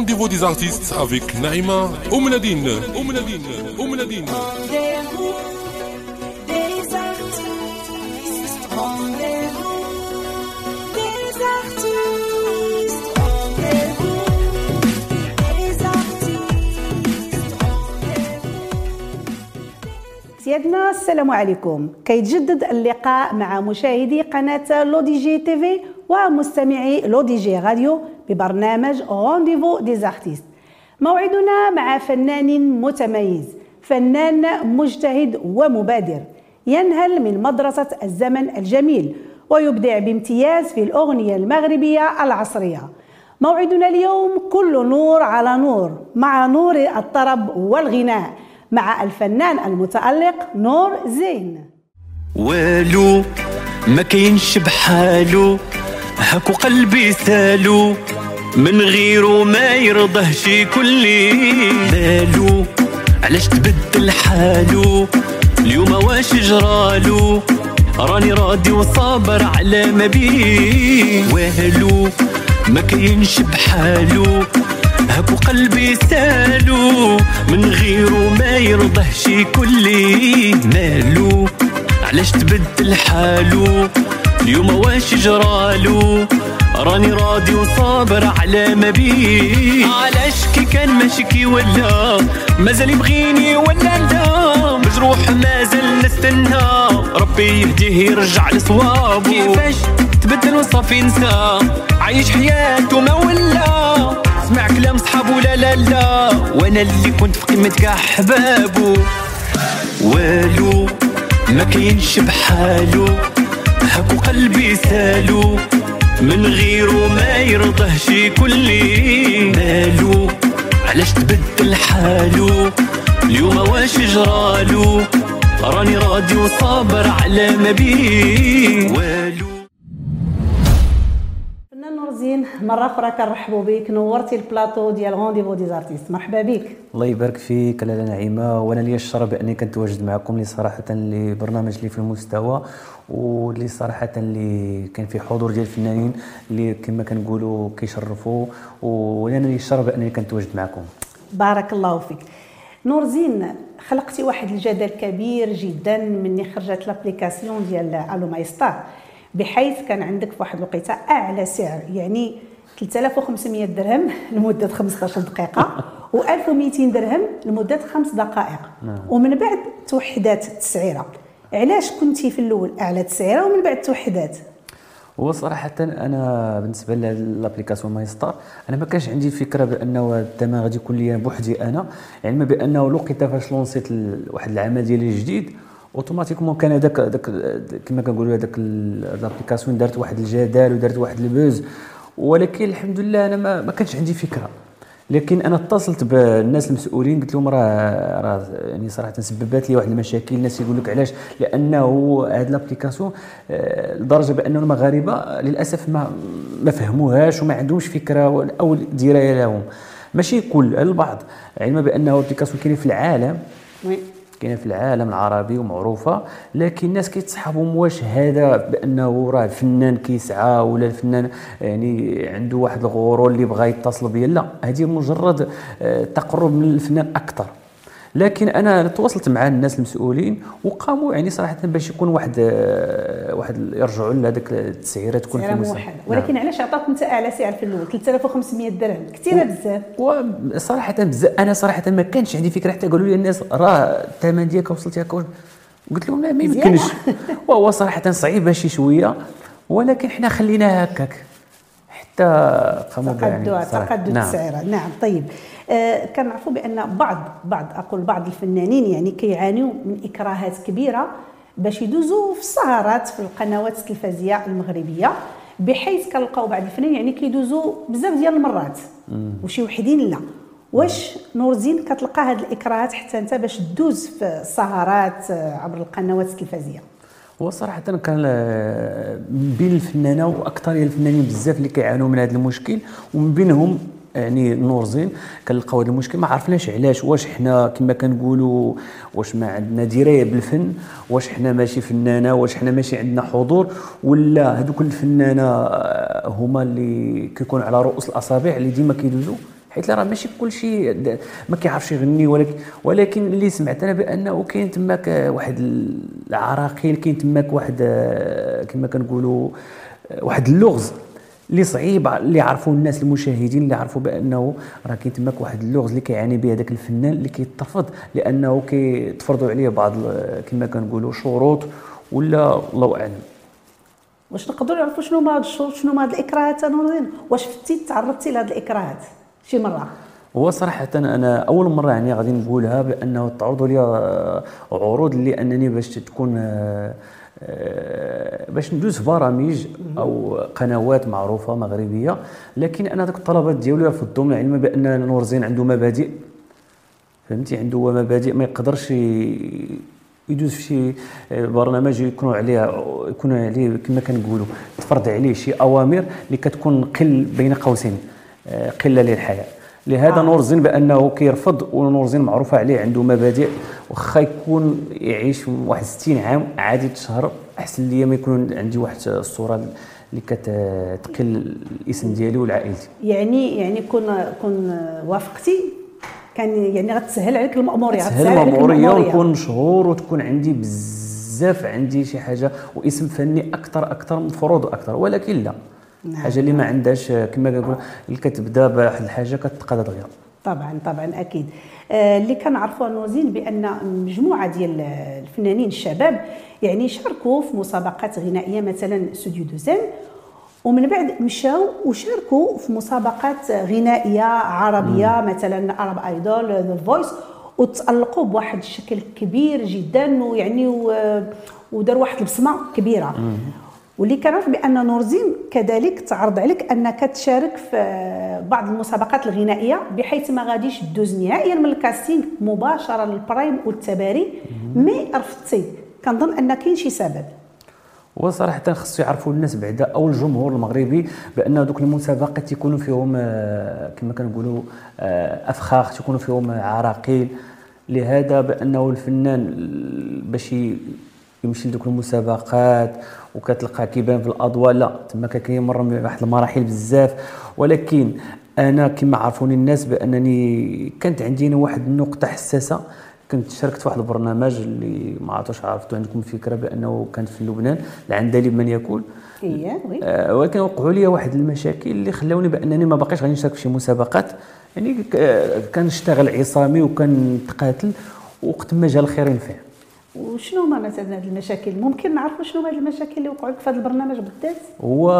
rendez-vous des artistes avec Naïma Oumnadine. Oumnadine. Oumnadine. سيادنا السلام عليكم كيتجدد اللقاء مع مشاهدي قناة L'ODJ TV ومستمعي L'ODJ Radio ببرنامج rendez-vous des artistes موعدنا مع فنان متميز فنان مجتهد ومبادر. ينهل من مدرسة الزمن الجميل ويبدع بامتياز في الأغنية المغربية العصرية. موعدنا اليوم كل نور على نور مع نور الطرب والغناء مع الفنان المتألق نور زين. والو ما كاينش بحالو. هاكو قلبي سالو من غيره ما يرضى شي كلي. مالو علاش تبدل حالو؟ اليوم واش جرالو؟ راني راضي وصابر على ما بيه والو ما كاينش بحالو. هاكو قلبي سالو من غيره ما يرضى شي كلي. مالو علاش تبدل حالو؟ اليوم واش جرالو؟ راني راضي وصابر على ما بيه. علاش كي كان ماشي ولا؟ مازال يبغيني ولا لا؟ مجروح مازال نستنى. ربي يهديه يرجع لصوابه. كيفاش تبدل وصافي نسى؟ عايش حياته ما ولا. سمع كلام صحابه لا لا لا. وأنا اللي كنت في قمة كاع احبابه والو ما كاينش بحالو. هاكو قلبي سالو. من غيره ما يرضى شي كلي. مالو؟ علاش تبدل حالو اليوم واش جرالو؟ راني راضي وصابر على ما بيه والو؟ زين مرة أخرى كنرحبوا بك نورتي البلاطو ديال rendez-vous des artistes مرحبا بك. الله يبارك فيك لاله نعيمة. وأنا لي الشرف بأني كنتواجد معكم اللي صراحة اللي برنامج اللي في المستوى واللي صراحة اللي كان فيه حضور ديال الفنانين اللي كما كنقولوا كيشرفوا. وأنا لي الشرف باني كنتواجد معكم. بارك الله فيك. نور زين خلقتي واحد الجدل كبير جدا مني خرجت l'application ديال Allo My Star بحيث كان عندك في واحد الوقيتة أعلى سعر. يعني 3500 درهم لمدة 15 دقيقة و1200 درهم لمدة خمس دقائق. ومن بعد توحدات التسعيرة. علاش كنتي في الأول أعلى تسعيرة ومن بعد توحدات؟ هو صراحة أنا بالنسبة l'application My Star أنا ما كانش عندي فكرة بأنه الثمن غادي يكون لي بوحدي أنا علما بأنه لقيت فاش لونسيت واحد العمل ديالي الجديد automatiquement كان هذاك كما كنقولوا هذاك ال- l'application دارت واحد الجدال ودارت واحد ال buzz. ولكن الحمد لله أنا ما, ما كانش عندي فكرة. لكن أنا اتصلت بالناس المسؤولين قلت لهم راه راه يعني صراحة سببت لي واحد المشاكل. الناس يقول لك علاش؟ لأنه هاد l'application آه، لدرجة بان المغاربه للأسف ما ما فهموهاش وما عندهمش فكرة أو دراية لهم. ماشي كل البعض. علما بأنه application كاينة في العالم. oui. كاينة في العالم العربي ومعروفه لكن الناس كيتصحابهم واش هذا بانه راه الفنان كيسعى ولا الفنان يعني عنده واحد الغرور اللي بغى يتصل بيا لا هذه مجرد آه، تقرب من الفنان أكثر. لكن أنا تواصلت مع الناس المسؤولين وقاموا يعني صراحة باش يكون واحد آه، واحد يرجعوا لهذاك التسعيرة تكون في المستوى موحد ولكن علاش عطاك انت أعلى سعر في الأول؟ 3500 درهم. كثيرة بزاف. وصراحه بزاف أنا صراحة ما كانش عندي فكرة. حتى قالوا لي الناس راه الثمن ديالك وصلت هكا قلت لهم لا ما. يمكنش. وهو صراحة صعيبه شي شوية. ولكن حنا خليناها هكاك. تقدم يعني. تقدم نعم. السعر نعم طيب. آه كنعرفوا بأن بعض بعض أقول بعض الفنانين يعني كيعانيوا من إكراهات كبيرة باش يدوزوا في السهرات في القنوات التلفزيونية المغربية بحيث كنلقاو بعض الفنانين يعني كيدوزوا بزاف ديال المرات. وشي وحدين لا. واش نور الدين كتلقى هذه الإكراهات حتى أنت باش تدوز في السهرات آه، عبر القنوات التلفزيونية؟ هو صراحة كان بين الفنانة وأكثر الفنانين بزاف اللي كيعانوا من هذا المشكل ومن بينهم يعني نور زين. كنلقاو هذا المشكل ما عرفناش علاش واش حنا كما كنقولوا واش ما عندنا دراية بالفن واش حنا ماشي فنانة واش حنا ماشي عندنا حضور ولا هذوك الفنانة آه، هما اللي كيكونوا على رؤوس الأصابع اللي ديما كيدوزوا حيت راه ماشي كل شيء د- ما كيعرفش يغني ولكن ولكن اللي سمعت أنا بأنه كاين تماك واحد العراقيل كاين تماك واحد آه، كما كنقولوا آه، واحد اللغز اللي صعيب اللي يعرفوا الناس المشاهدين اللي يعرفوا بأنه راه كاين تماك واحد اللغز اللي كيعاني به هذاك الفنان اللي كيترفض لأنه كيتفرضوا عليه بعض كما كنقولوا شروط ولا الله أعلم. واش نقدروا نعرفوا شنو هما هاد الشروط شنو هما هاد الإكراهات؟ الدين واش فتي تعرضتي لهاد الإكراهات؟ شي مرة. هو صراحة أنا أول مرة يعني غادي نقولها بأنه تعرضوا لي آه، عروض اللي أنني باش تكون آه، آه، باش ندوز في برامج أو قنوات معروفة مغربية. لكن أنا ذوك الطلبات ديالي رفضتهم العلم بأن نور الزين عنده مبادئ. فهمتي؟ عنده مبادئ ما يقدرش يدوز في شي برنامج يكونوا عليه يكون عليه كما كنقولوا تفرض عليه شي أوامر اللي كتكون قل بين قوسين. قلة للحياة. لهذا آه. نور الزين بأنه كيرفض ونور الزين معروفة عليه عنده مبادئ واخا يكون يعيش واحد 60 عام عادي تشهر أحسن ليا ما يكون عندي واحد الصورة اللي كتقل الاسم ديالي ولعائلتي يعني يعني كون كون وافقتي كان يعني غتسهل عليك المأمورية تسهل غتسهل عليك المأمورية. ونكون مشهور وتكون عندي بزاف عندي شي حاجة واسم فني أكثر أكثر مفروض أكثر ولكن لا. نعم. حاجة اللي ما عندهاش كما كنقول اللي كتبدا بواحد الحاجة كتبقى دغيا طبعا طبعا أكيد. آه، اللي كنعرفوا نوزين بأن مجموعة ديال الفنانين الشباب يعني شاركوا في مسابقات غنائية مثلا استوديو دوزان ومن بعد مشاو وشاركوا في مسابقات غنائية عربية مثلا Arab Idol The Voice وتألقوا بواحد الشكل كبير جدا ويعني ودار واحد البصمة كبيرة. واللي كنعرف بأن نورزين كذلك تعرض عليك أنك تشارك في بعض المسابقات الغنائية بحيث ما غاديش دوز نهائيا من ال casting مباشرة لل prime والتباري. mais رفضتي كنظن أن كاين شي سبب. وصراحة خصو يعرفوا الناس بعدا أو الجمهور المغربي بأن دوك المسابقات تيكونوا فيهم آه، كما كنقولوا آه، أفخاخ تيكونوا فيهم عراقيل. لهذا بأنه الفنان باش يمشي لدوك المسابقات وكتلقى كيبان في الأضواء. لا تما كيمر من واحد المراحل بزاف. ولكن أنا كما عرفوني الناس بأنني كانت عندي واحد النقطة حساسة. كنت شاركت في واحد البرنامج اللي ما عرفتش عرفتوا عندكم فكره بأنه كان في لبنان العندليب من هي وي. آه، ولكن وقعوا لي واحد المشاكل اللي خلاوني بأنني ما باقيش غادي نشارك في شي مسابقات. يعني كنشتغل عصامي وكنتقاتل وقت ما جا الخير ينفع. وشنو هما مثلا هاد المشاكل؟ ممكن نعرفوا شنو هاد المشاكل اللي وقعوا لك في هذا البرنامج بالذات؟ هو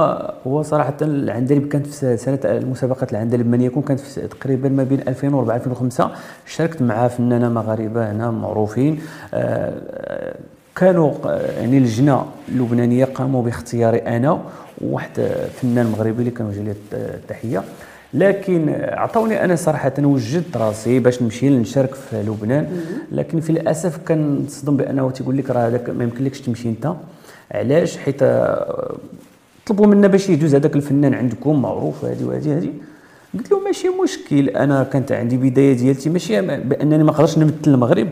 هو صراحة العندليب كانت في سنة المسابقات العندليب من يكون كانت في تقريبا ما بين 2004 2005 شاركت مع فنانة مغاربة هنا معروفين. آه، كانوا آه، يعني اللجنة اللبنانية قاموا باختياري أنا وواحد آه، فنان مغربي اللي كنوجه ليه التحية. لكن عطوني أنا صراحة وجدت راسي باش نمشي نشارك في لبنان. لكن في الأسف كنصدم بأنه تيقول لك راه هذاك ما يمكنلكش تمشي أنت. علاش؟ حيت آه، طلبوا منا باش يدوز هذاك الفنان عندكم معروف هذه وهذه هذه قلت له ماشي مشكل أنا كانت عندي بداية ديالتي ماشي بأنني ما نقدرش نمثل المغرب.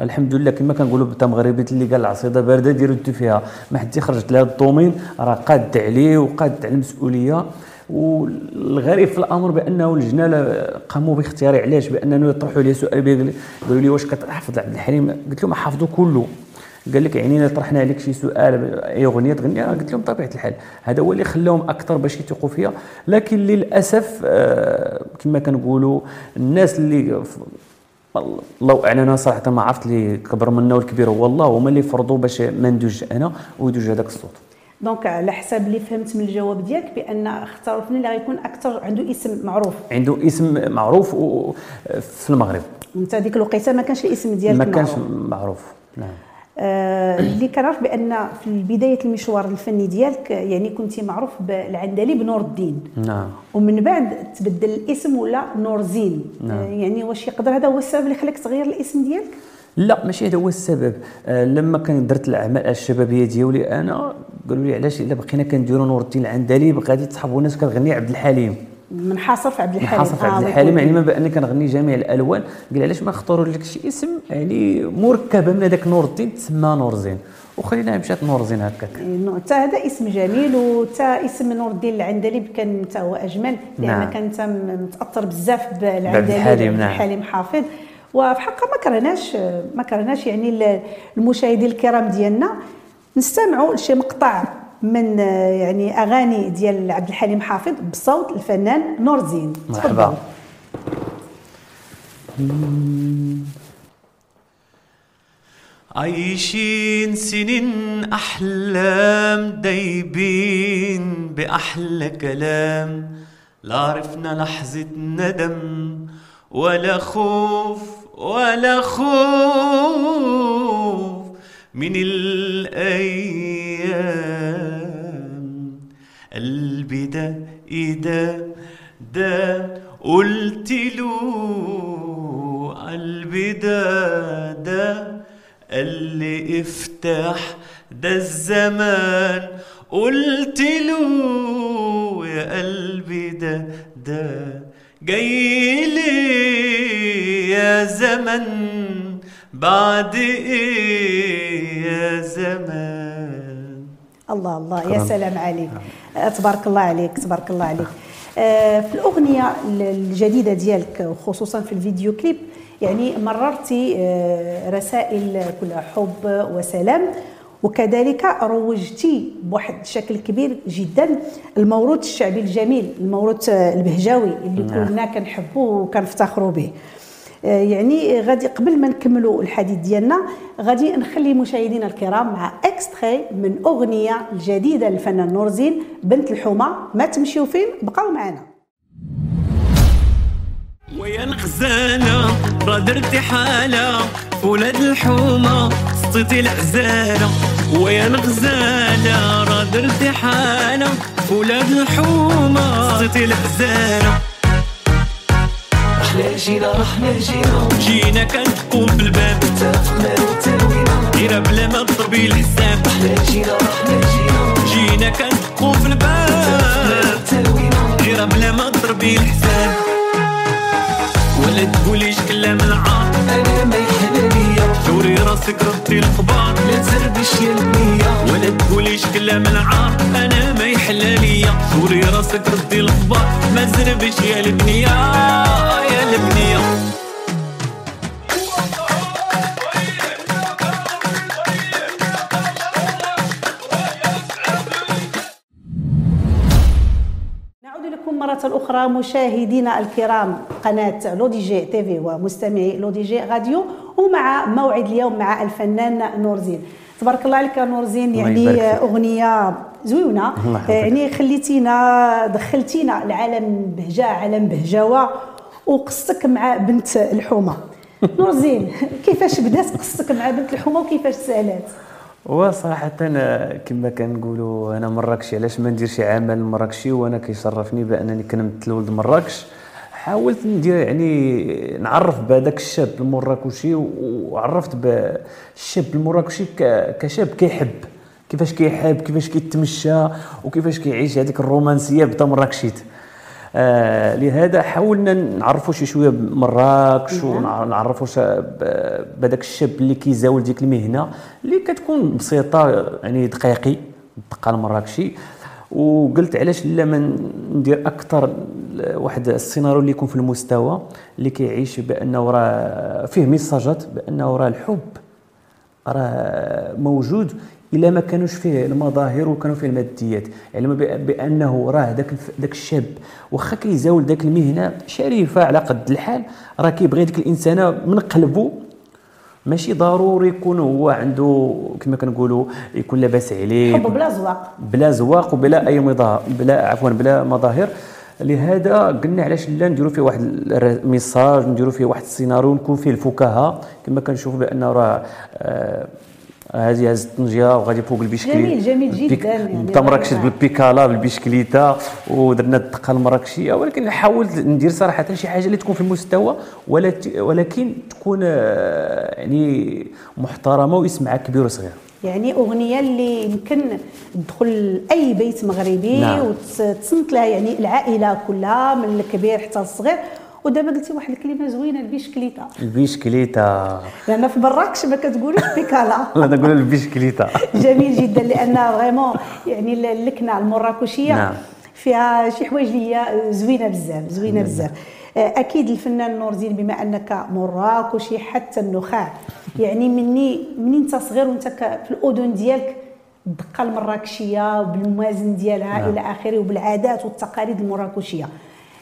الحمد لله كما كنقولوا بتا مغربي اللي قال العصيده باردة ديروا فيها. ما حد خرجت لهذا الدومين راه قاد عليه وقاد على المسؤولية. والغريب في الأمر بأنه اللجنه قاموا باختياري علاش؟ بأنه يطرحوا لي سؤال قالوا لي واش كتحفظ عبد الحليم؟ قلت لهم حافظه كله. قال لك يعني طرحنا عليك شي سؤال أي أغنية تغنيها قلت لهم طبيعة الحال. هذا هو اللي خلاهم أكثر باش يثقوا فيا. لكن للأسف آه، كما كنقولوا الناس اللي الله اعلم أنا صراحة ما عرفت اللي كبر منا والكبير هو الله هما اللي فرضوا باش ما ندوج أنا ويدوج هذاك الصوت. دونك على حساب اللي فهمت من الجواب ديالك بأن اختاروا الفنان اللي غيكون أكثر عنده اسم معروف. عنده اسم معروف و- في المغرب. وانت هذيك الوقيته ما كانش الاسم ديالك ما كانش معروف. معروف. نعم. آه اللي كنعرف بأن في بداية المشوار الفني ديالك يعني كنتي معروف بالعندليب نور الدين نعم. ومن بعد تبدل الاسم ولا نور زين نعم. آه يعني واش يقدر؟ هذا هو السبب اللي خلاك تغير الاسم ديالك؟ لا ماشي هذا هو السبب. آه لما كان درت الأعمال الشبابية ديالي أنا قالوا لي علاش إلا بقينا كنديروا نور الدين العندليب غادي تصحبوا الناس كتغني عبد الحليم. منحصر في عبد الحليم. منحصر في عبد آه، الحليم ويكون- يعني ما كنغني جميع الألوان. قال علاش ما نختاروا لك شي اسم يعني مركبه من هذاك نور الدين تسمى نور زين. وخلينا مشات نورزين هكاك. إنه حتى هذا اسم جميل وتا اسم نور الدين العندليب كان حتى هو أجمل لأن نعم. كان تا متأثر بزاف بالعندليب بعبد الحليم، نعم. الحليم حافظ. وفي حقه ما كرهناش ما كرهناش يعني ال- المشاهدين الكرام ديالنا. نستمعوا لشي مقطع من آه، يعني أغاني ديال عبد الحليم حافظ بصوت الفنان نور الدين مرحبا. عايشين سنين أحلام دايبين بأحلى كلام. لا عرفنا لحظة ندم ولا خوف ولا خوف. من الأيام. قلبي ده إيه ده ده قلت له قلبي ده ده قال لي افتح ده الزمان. قلت له يا قلبي ده ده جاي لي يا زمن. بعد إيه يا زمان الله الله. يا سلام عليك. آه، تبارك الله عليك تبارك الله عليك. آه، في الأغنية الجديدة ديالك وخصوصا في الفيديو كليب يعني مررتي آه، رسائل كلها حب وسلام وكذلك روجتي بواحد الشكل كبير جدا الموروث الشعبي الجميل الموروث البهجاوي اللي نعم. كلنا كنحبوه وكنفتخروا به. يعني غادي قبل ما نكملوا الحديث ديالنا غادي نخلي مشاهدينا الكرام مع اكستري من أغنية الجديدة للفنان نور زين بنت الحومة. ما تمشيو فين؟ بقاو معنا. ويا الغزالة راه درتي حالة ولاد الحومة سطيتي العزالة ويا الغزالة درتي حالة ولاد الحومة سطيتي العزالة إحنا جينا رحنا جينا. جينا كنتقوم بالباب. اتفقنا وتروينا غير بلا ما تضربي الحساب. إحنا جينا رحنا جينا. جينا كنتقوم في الباب. تروينا غير بلا ما تضربي الحساب. ولا تقوليش كلام العار. أنا ما يحلاليا دوري راسك ردي الخبار. لا تربش يا النية ولا تقوليش كلام العار. ليا. دوري راسك ردي الخبار ما تزربش يا البنيه يا البنيه مرة أخرى مشاهدينا الكرام قناة L'ODJ TV ومستمعي L'ODJ Radio ومع موعد اليوم مع الفنان نور زين تبارك الله عليك نور زين يعني الله يحفظك. يعني خليتينا دخلتينا لعالم بهجة عالم بهجاوة وقصتك مع بنت الحومة. نور زين كيفاش بدات قصتك مع بنت الحومة وكيفاش سألات؟ وصراحة أنا كما كنقولوا أنا مراكشي. علاش ما نديرش عمل مراكشي؟ وأنا كيشرفني بأنني كنمثل ولد مراكش. حاولت ندير يعني نعرف بهذاك الشاب المراكشي وعرفت بالشاب المراكشي كشاب كيحب. كيفاش كيحب كيفاش كيتمشى وكيفاش كيعيش هذيك الرومانسية بدا مراكشيت. آه لهذا حاولنا نعرفوا شي شوية بمراكش ونعرفوا بهذاك الشاب اللي كيزاول ديك المهنة اللي كتكون بسيطة يعني دقيقي الدقه المراكشي. وقلت علاش لا ما ندير أكثر واحد السيناريو اللي يكون في المستوى اللي كيعيش بأنه راه فيه ميساجات بأنه راه الحب راه موجود إلا ما كانوش فيه المظاهر وكانوا فيه الماديات. يعني ما بأ- بأنه راه داك داك الشاب واخا كيزاول داك المهنة شريفة على قد الحال راه كيبغي ديك الإنسانة من قلبه ماشي ضروري يكون هو عنده كما كنقولوا يكون لاباس عليه. حب بلا زواق بلا زواق وبلا أي مظاهر بلا عفوا بلا مظاهر. لهذا قلنا علاش لا نديروا فيه واحد ال message نديروا فيه واحد السيناريو نكون فيه الفكاهة. كما كنشوفوا بانه راه آه، هذه هز الطنجية وغادي فوق البيشكليت جميل، جميل جداً، ال bic- يعني بدا مراكش. بالبيكالا بالبيشكليته ودرنا الدقة المراكشية ولكن حاولت ندير صراحة شي حاجة اللي تكون في المستوى ولكن تكون آه، يعني محترمة واسمها كبير وصغير يعني أغنية اللي يمكن تدخل اي بيت مغربي نعم. وتصنت لها يعني العائلة كلها من الكبير حتى الصغير ودابا قلتي واحد الكلمة زوينة البيشكليته البيشكليته لأن في مراكش ما كتقولوش بيكالا لا نقول البيشكليته جميل جدا لأن فريمون يعني اللكنه المراكشية نعم. فيها شي حوايج اللي هي زوينة بزاف زوينة بزاف. آه، أكيد الفنان نور الدين بما أنك مراكشي حتى النخاع يعني مني مني أنت صغير وأنت في الأذن ديالك الدقه المراكشية بالموازن ديالها نعم. إلى آخره وبالعادات والتقاليد المراكشية.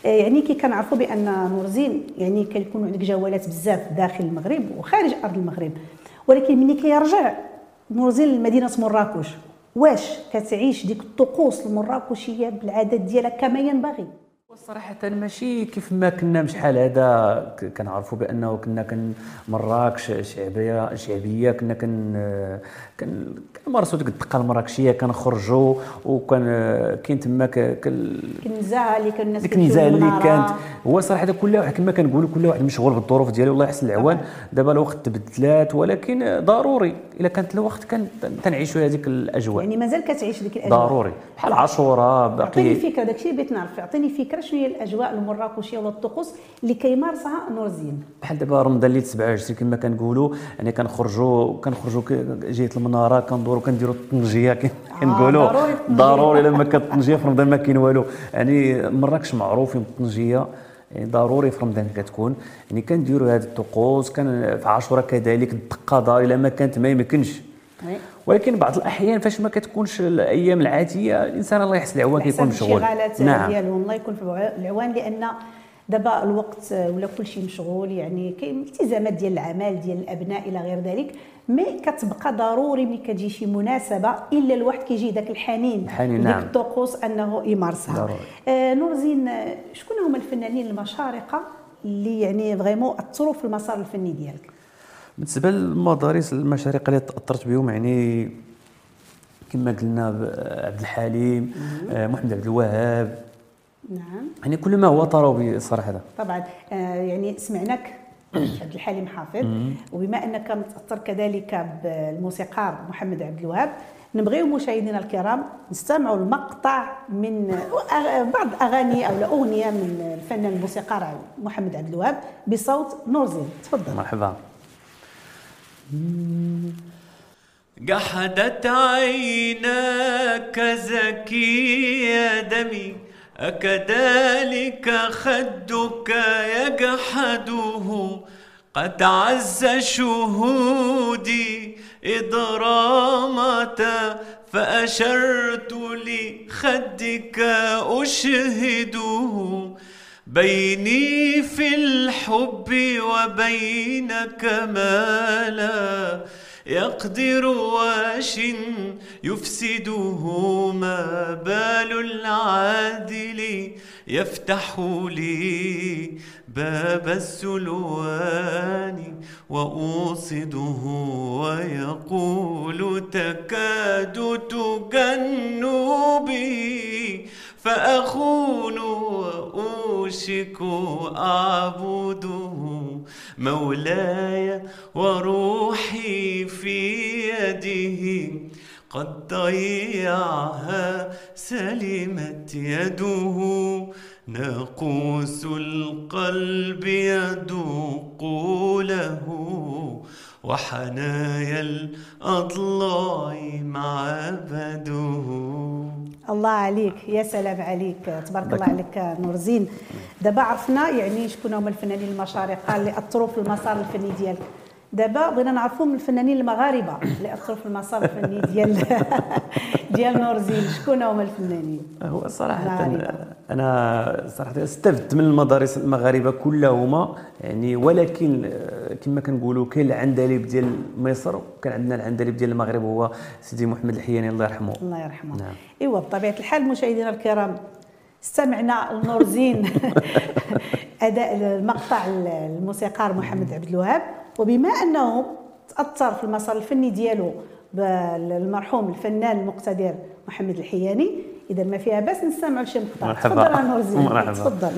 يعني كي كنعرفوا بأن نور الدين يعني كيكونوا عندك جولات بزاف داخل المغرب وخارج أرض المغرب. ولكن ملي كيرجع نور الدين لمدينه مراكش واش كتعيش ديك الطقوس المراكشية بالعادات ديالها كما ينبغي؟ صراحة ماشي كيف ما كنا بشحال هذا كنعرفوا بأنه كنا كن مراكش شعبية شعبية كنا كن كن كنمارسوا ديك الدقة المراكشية كنخرجوا وكان كاين تما النزاهه اللي كان الناس النزاهه اللي. كانت. هو صراحة كل واحد كما كنقولوا كل واحد مشغول بالظروف ديالو الله يحسن العوان. دابا الوقت تبدلات ولكن ضروري. إلا كانت الوقت كان تنعيشوا هذيك الأجواء. يعني مازال كتعيش ديك الأجواء. ضروري. بحال عاشوراء باقي فكرة داكشي اللي بغيت نعرف أعطيني فكرة هي الأجواء المراكشية ولا الطقوس اللي كيمارسها نور الدين بحال دابا رمضان اللي 27 كما كنقولوا يعني كنخرجوا كنخرجوا جهة المنارة كندوروا كنديروا الطنجيه كما كنقولوا الطنجية. ضروري لما كالطنجيه في رمضان ما كاين والو يعني مراكش معروفين بالطنجيه يعني ضروري في رمضان كتكون يعني كنديروا هذه الطقوس كان في عاشوراء كذلك الدقة دار إلا ما كانت ما يمكنش. ولكن بعض الأحيان فاش ما كتكونش الأيام العادية الإنسان الله يحسن العوان كيكون مشغول. نعم. ديالهم الله يكون في الع- العوان لأن دابا الوقت ولا كل شيء مشغول يعني كاين التزامات ديال العمل ديال الأبناء إلى غير ذلك. mais كتبقى ضروري ملي كتجي شي مناسبة إلا الواحد كيجي داك الحنين. الحنين، نعم. الطقوس أنه يمارسها. ضروري. آه نور زين آه، شكون هما الفنانين المشارقة اللي يعني vraiment أثروا في المسار الفني ديالك؟ بالنسبة للمدارس المشارقه اللي تاثرت بهم يعني كما قلنا عبد الحليم آه، محمد عبد الوهاب. نعم. يعني كل ما هو طربي صراحة. طبعا. آه، يعني سمعناك عبد الحليم حافظ. وبما أنك متأثر كذلك بالموسيقار محمد عبد الوهاب نبغيو مشاهدينا الكرام نستمعوا المقطع من بعض أغاني أو اغنيه من الفنان الموسيقار محمد عبد الوهاب بصوت نور زين تفضل. مرحبا. قحدت عيناك زكي دمي أكذلك خدك يجحده قد عز شهودي إضرامة فأشرت لخدك أشهده. بيني في الحب وبينك ما لا يقدر واش يفسده ما بال العادل. يفتح لي باب السلوان وأوصده ويقول تكاد تجن بي فأخون وأوشك أعبده مولاي وروحي في يده. قد ضيعها سلمت يده. ناقوس القلب يدوق له. وحنايا الأضلاع معبده الله عليك. يا سلام عليك. تبارك الله عليك نور زين. دابا عرفنا يعني شكون هما الفنانين المشارقة اللي أثروا في المسار الفني ديالك. دابا بغينا نعرفوا من الفنانين المغاربة اللي أثروا في المسار الفني ديال ديال نور زين شكون هما الفنانين؟ هو صراحة مغاربة. أنا صراحة استفدت من المدارس المغاربة كلهما يعني ولكن آه، كما كنقولوا كاين العندليب ديال مصر وكان عندنا العندليب ديال المغرب هو سيدي محمد الحياني الله يرحمه. الله يرحمه. نعم. إيوا بطبيعة الحال مشاهدينا الكرام استمعنا لنور زين أداء المقطع الموسيقار محمد عبد الوهاب. وبما أنه تأثر في المسار الفني ديالو بالمرحوم الفنان المقتدر محمد الحياني إذا ما فيها بأس نستمعوا لشي مقطع مرحبا. تفضل نور مرحبا. تفضل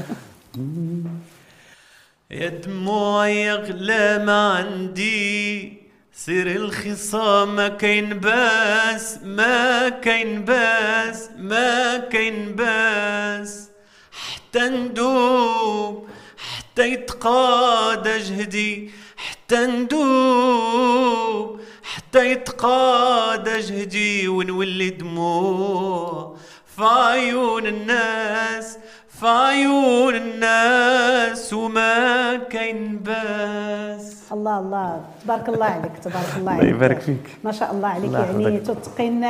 يا دموعي اغلى ما عندي سير الخصام ما كاين باس ما كاين باس ما كاين باس حتى ندوب حتى يتقادى جهدي حتى ندوب حتى يتقادى جهدي ونولي دموع فعيون الناس فعيون الناس وما كاين باس الله الله تبارك الله عليك تبارك الله الله عليك يبارك فيك. ما شاء الله عليك الله يعني. تتقن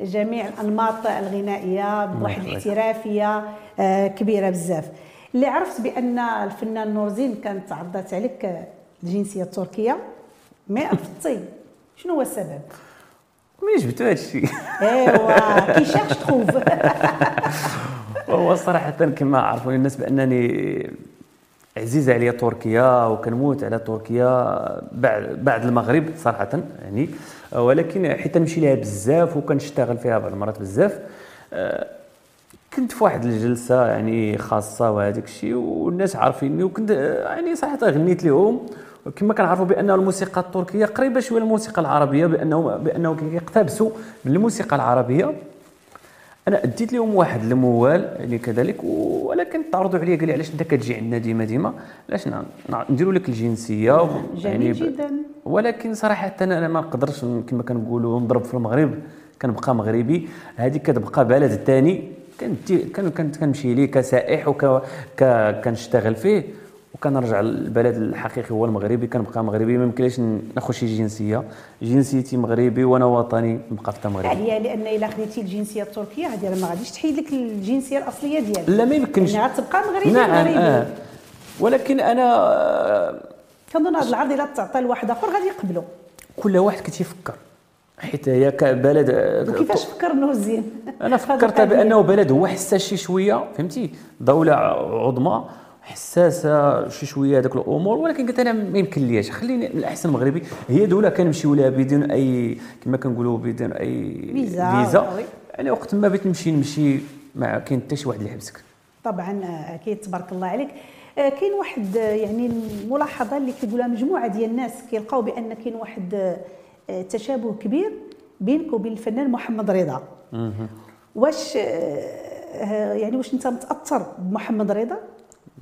جميع الأنماط الغنائية بواحد. الاحترافية آه، كبيرة بزاف اللي عرفت بأن الفنان نورزين كانت عرضت عليك الجنسيه التركيه مي رفضتي شنو هو السبب ملي جبتو هذا الشيء ايوا كي شيرش تخوف هو صراحة كما عرفوني الناس بأنني عزيزة عليا تركيا وكنموت على تركيا بعد بعد المغرب صراحة يعني ولكن حيت نمشي لها بزاف وكنشتغل فيها بعض المرات بزاف كنت في واحد الجلسة يعني خاصة وهذاك الشيء والناس عارفيني وكنت يعني صراحة غنيت لهم كما كنعرفوا بأن الموسيقى التركية قريبة شوية للموسيقى العربية بانه بأنه كيقتبسوا من الموسيقى العربية. أنا أديت لهم واحد الموال يعني كذلك ولكن تعرضوا عليا قال لي علاش أنت كتجي عندنا ديما ديما؟ علاش نديروا لك الجنسية؟ جميل ب- جدا. ولكن صراحة أنا ما نقدرش كما كنقولوا نضرب في المغرب كنبقى مغربي. هذه كتبقى بلد ثاني كنت كنمشي ليه كسائح وك ك- كنشتغل فيه. وكنرجع للبلد الحقيقي هو المغربي كنبقى مغربي. ما يمكنليش ناخذ شي جنسية. جنسيتي مغربي وأنا وطني نبقى في مغربي عليا لأن إلا خديتي الجنسية التركية هذه ما غاديش تحيد لك الجنسية الأصلية ديالك. لا ما يمكنش. يعني غتبقى مغربي نعم مغربي. آه. ولكن أنا آه، كنظن هذا العرض إلا تعطى لواحد آخر غادي يقبلوا كل واحد كتيفكر حيت هي كبلد آه، وكيفاش فكر نورزين أنا فكرت بأنه بلد هو حساس شي شوية فهمتي؟ دولة عظمى. حساسة شي شوية هذوك الأمور ولكن قلت أنا ما يمكن ليش. خليني الأحسن المغربي هي دولة كنمشيو لها بدون أي كما كنقولوا بدون أي فيزا،. يعني وقت ما بغيت نمشي نمشي ما كاين حتى شي واحد اللي يحبسك. طبعا آه، أكيد تبارك الله عليك. آه، كاين واحد آه، يعني الملاحظة اللي كيقولها مجموعة ديال الناس كيلقاو بأن كاين واحد تشابه كبير بينك وبين الفنان محمد رضا. واش يعني واش أنت متأثر بمحمد رضا؟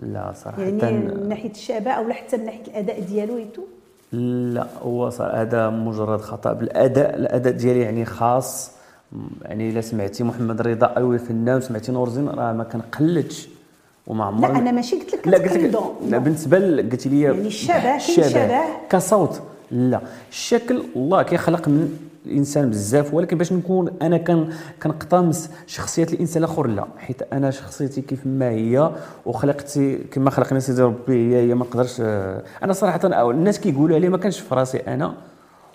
لا صراحة يعني من ناحية الشبه أو حتى من ناحية الأداء ديالو ايتو لا هو هذا مجرد خطأ. بالاداء الأداء ديالي يعني خاص. يعني إلا سمعتي محمد رضا أو فنان وسمعتي نور زين راه ما كنقلدش. وما عمرني لا أنا ماشي قلت لك لا قلت لك. لا بالنسبة قلت لي يعني الشبه، كاين شبه. كصوت. لا. الشكل الله كيخلق من الإنسان بزاف ولكن باش نكون أنا كان كنقتمس شخصية الإنسان الآخر لا. حيت أنا شخصيتي كيف ما هي وخلقتي كما خلقني سيدي ربي هي هي ما نقدرش أنا صراحة أو الناس كيقولوا عليه ما كانش في راسي أنا.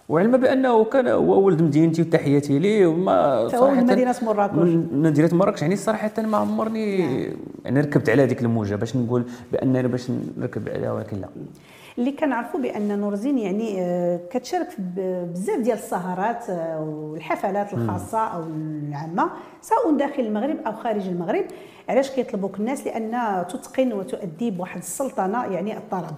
وعلما بأنه كان هو ولد مدينتي وتحياتي ليه وما فهو من مدينة مراكش. من مدينة مراكش. يعني صراحة ما عمرني يعني ركبت على هذيك الموجة باش نقول بأنني باش نركب عليها ولكن لا. اللي كنعرفوا بأن نورزين يعني آه، كتشارك بزاف ديال السهرات آه، والحفلات الخاصة أو العامة سواء داخل المغرب أو خارج المغرب. علاش كيطلبوك الناس؟ لأن تتقن وتؤدي بواحد السلطنة يعني الطرب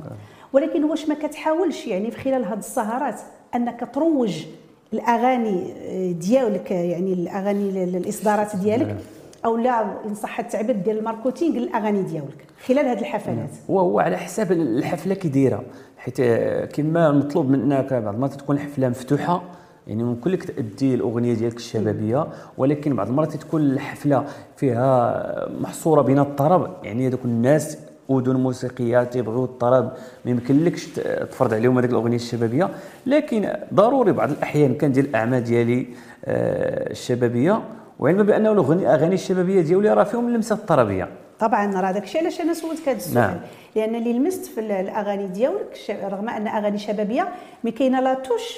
ولكن واش ما كتحاولش يعني في خلال هذه السهرات أنك تروج الأغاني آه، ديالك يعني الأغاني الاصدارات ديالك؟ أو لا إن صح التعبير ديال الماركتينغ للأغاني ديالك خلال هذه الحفلات. وهو على حساب الحفلة كي دايرة. حيت آه، كما مطلوب منك بعض المرات تكون الحفلة مفتوحة يعني ممكن لك تأدي الأغنية ديالك الشبابية ولكن بعض المرات تكون الحفلة فيها محصورة بين الطرب. يعني هذوك الناس أذن موسيقية تيبغيو الطرب ما يمكنلكش تفرض عليهم هذيك الأغنية الشبابية. لكن ضروري بعض الأحيان كندير الأعمال ديالي آه، الشبابية. وعلما بأنه الأغنية أغاني الشبابية ديالي راه فيهم اللمسة الطربية. طبعا راه داكشي علاش أنا سولتك هذا السؤال. نعم. لأن اللي لمست في ال- الأغاني ديالك رغم أن أغاني شبابية mais كاينة la touche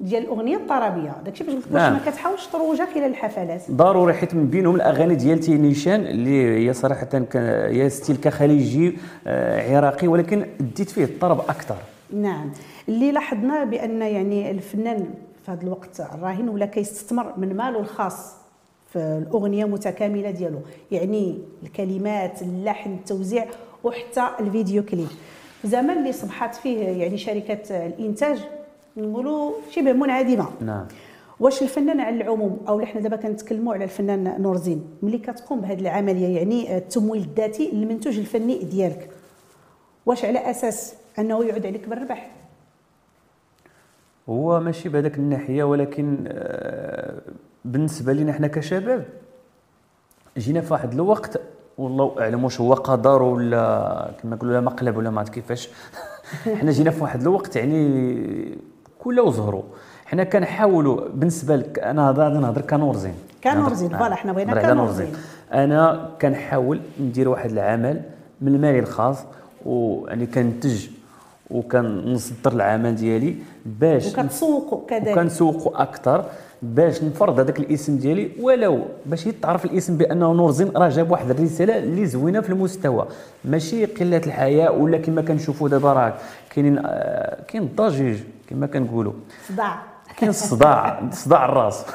ديال الأغنية الطربية. داكشي باش قلت لك نعم. ما كتحاولش تروجها خلال الحفلات. ضروري حيت من بينهم الأغاني ديال تينيشان اللي هي صراحة هي style كخليجي آه، عراقي ولكن أديت فيه الطرب أكثر. نعم. اللي لاحظنا بأن يعني الفنان في هذا الوقت الراهن ولا كيستثمر من ماله الخاص. في الأغنية متكاملة ديالو. يعني الكلمات اللحن التوزيع وحتى الفيديو كليب. في زمن اللي صبحت فيه يعني شركة الإنتاج نقولوا شبه منعدمة. نعم. واش الفنان على العموم؟ أو اللي حنا دابا كنتكلموا على الفنان نور زين ملي كتقوم بهذه العملية يعني التمويل الذاتي للمنتوج الفني ديالك واش على أساس أنه يعود عليك بالربح؟ هو ماشي بهذاك الناحية ولكن آه، بالنسبة لنا حنا كشباب جينا في واحد الوقت والله أعلم واش هو قدر ولا كما نقولوا لا مقلب ولا ما عرفت كيفاش. حنا جينا في واحد الوقت يعني كل وزهروا حنا كنحاولوا بالنسبة لك أنا غادي نهضر كنور زين. كنور نهضر- زين، آه، فوالا، حنا بغينا نهضر على كنور نور زين. أنا كنحاول ندير واحد العمل من مالي الخاص ويعني كنتج وكنصدر العمل ديالي باش وكتسوقوا كذلك. وكنسوقوا أكثر باش نفرض هذاك الاسم ديالي ولو باش يتعرف الاسم بأنه نور زين راه جاب واحد الرسالة اللي زوينة في المستوى. ماشي قلة الحياء ولا كما كنشوفوا دابا راه كاينين آه، كاين الضجيج كما كنقولوا. صداع. كاين الصداع صداع الراس.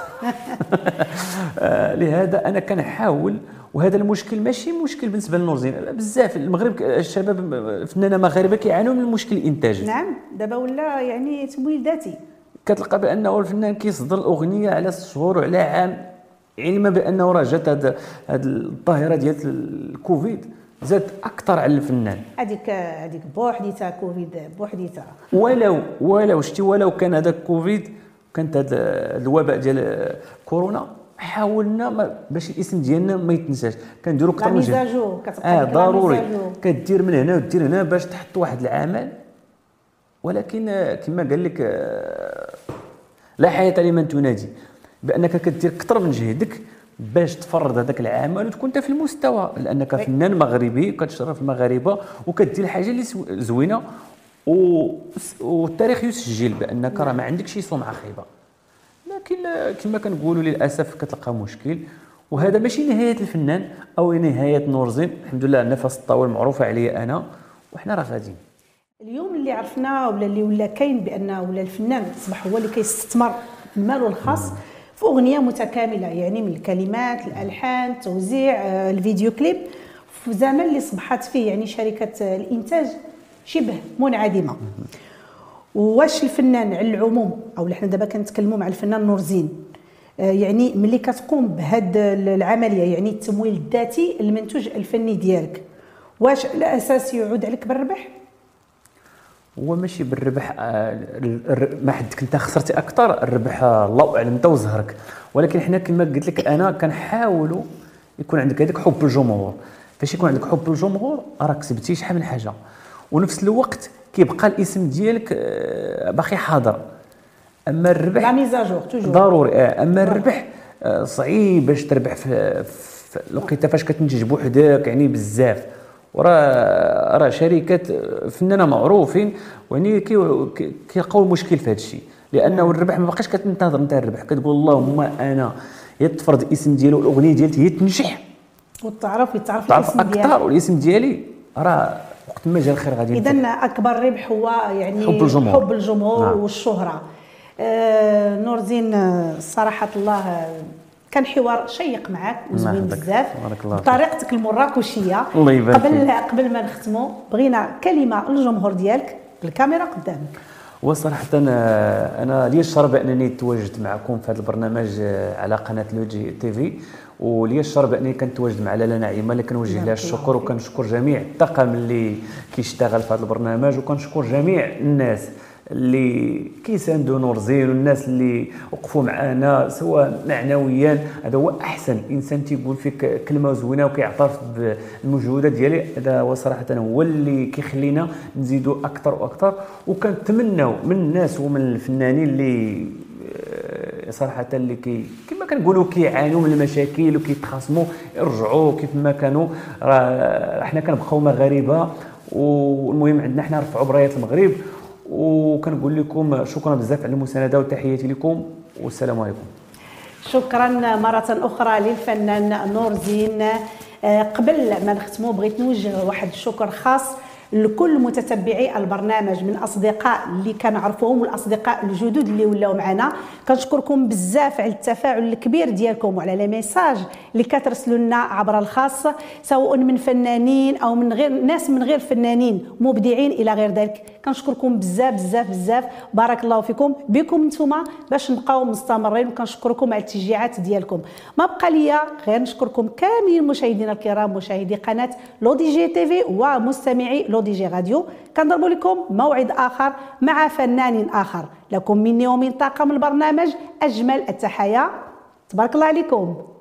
آه، لهذا أنا كنحاول وهذا المشكل ماشي مشكل بالنسبة لنور زين بزاف المغرب الشباب فنانه مغاربه كيعانوا من المشكل الانتاجي نعم دابا ولا يعني تمويل ذاتي. كتلقى بأنه الفنان كيصدر الأغنية على شهور وعلى عام علما بأنه راه جات هاد هاد الظاهره ديال الكوفيد زاد أكثر على الفنان. هذيك هذيك بوحديتها كوفيد بوحديتها. ولو ولو شتي ولو كان هذاك كوفيد كانت هذا الوباء ديال كورونا حاولنا ما باش الإسم ديالنا ما يتنساش. كنديروا لا أكثر من كتبقى آه ضروري. كدير من هنا ودير هنا باش تحط واحد العمل. ولكن آه، كما قال لك آه، لا حياة لمن تنادي. بأنك كدير أكثر من جهدك باش تفرض هذاك العمل وتكون أنت في المستوى. لأنك فنان مغربي كتشرف المغاربة وكدير حاجة اللي زوينة. والتاريخ يسجل بأنك راه ما عندك شي سمعه خايبة. لكن كما كنقولوا للأسف كتلقى مشكل. وهذا ماشي نهاية الفنان أو نهاية نور زين. الحمد لله نفس الطاول معروفة عليا أنا. وحنا راه غاديين. اليوم اللي عرفنا ولا اللي ولا كاين بأن ولا الفنان أصبح هو اللي كيستثمر ماله الخاص في أغنية متكاملة. يعني من الكلمات الألحان التوزيع آه، الفيديو كليب. في زمن اللي أصبحت فيه يعني شركة آه، الإنتاج شبه منعدمة. واش الفنان على العموم؟ أو إحنا دابا كنتكلموا مع الفنان نور زين. آه، يعني ملي كتقوم بهاد العملية يعني التمويل الذاتي المنتوج الفني ديالك واش على أساس يعود عليك بالربح؟ هو ماشي بالربح آه، ما حدك أنت خسرتي أكثر الربح الله أعلم أنت وزهرك. ولكن حنا كما قلت لك أنا كنحاولوا يكون عندك هذاك حب الجمهور. فاش يكون عندك حب الجمهور راك كسبتي شحال من حاجة. ونفس الوقت كيبقى الاسم ديالك آه، باقي حاضر. أما الربح لا ميزاجور توجور ضروري آه. أما الربح آه، صعيب باش تربح في, في الوقيته فاش كتنتج بوحدك يعني بزاف. وراه راه شركات فنانة معروفين يعني كي- كيلقاو المشكل في هذا الشيء لأنه الربح ما بقاش كتنتظر انت الربح. كتقول اللهم أنا يا تفرض الاسم ديالو الاغنيه ديالتي هي تنجح وتعرف يتعرف تعرف الاسم أكثر ديالك. والاسم ديالي راه وقت ما جا الخير غادي اذا. أكبر ربح هو يعني حب الجمهور. حب الجمهور نعم. والشهرة آه نور زين آه، صراحة الله آه، كان حوار شيق معك وزوين يحفظك. بزاف. بطريقتك المراكشية الله يبارك قبل قبل ما نختموا بغينا كلمة للجمهور ديالك بالكاميرا قدامك وصراحة أنا أنا لي الشرف أنني تواجدت معكم في هذا البرنامج آه، على قناة لو دي جي TV ولي الشرف أنني كنتواجد مع لاله نعيمة اللي كنوجه لها الشكر فيك. وكنشكر جميع الطاقم اللي كيشتغل في هذا البرنامج وكنشكر جميع الناس اللي كيساندوا نور زين والناس اللي وقفوا معنا سواء معنويا هذا هو أحسن إنسان تيقول فيك كلمة زوينة وكيعترف بالمجهودات ديالي هذا هو صراحة هو اللي كيخلينا نزيدوا أكثر وأكثر وكنتمناو من الناس ومن الفنانين اللي صراحة اللي كي كما كنقولوا كيعانوا من المشاكل وكيتخاصموا يرجعوا كيف ما كانوا. راه حنا كنبقاو مغاربه والمهم عندنا حنا نرفعوا براية المغرب. وكنقول لكم شكرا بزاف على المساندة وتحياتي لكم والسلام عليكم. شكرا مرة أخرى للفنان نور زين آه، قبل ما نختموا بغيت نوجه واحد الشكر خاص لكل متتبعي البرنامج من الاصدقاء اللي كنعرفوهم والأصدقاء الجدد اللي ولاو معنا. كنشكركم بزاف على التفاعل الكبير ديالكم وعلى لي ميساج اللي كترسلوا لنا عبر الخاص سواء من فنانين أو من غير ناس من غير فنانين مبدعين إلى غير ذلك. كنشكركم بزاف بزاف بزاف. بارك الله فيكم. بكم نتوما باش نبقاو مستمرين وكنشكركم على التشجيعات ديالكم. ما بقى ليا غير نشكركم كاملين مشاهدينا الكرام مشاهدي قناة لو دي جي TV ومستمعي لو لو دي جي راديو. كنضرب لكم موعد آخر مع فنان آخر. لكم مني ومن طاقم البرنامج أجمل التحايا. تبارك الله عليكم.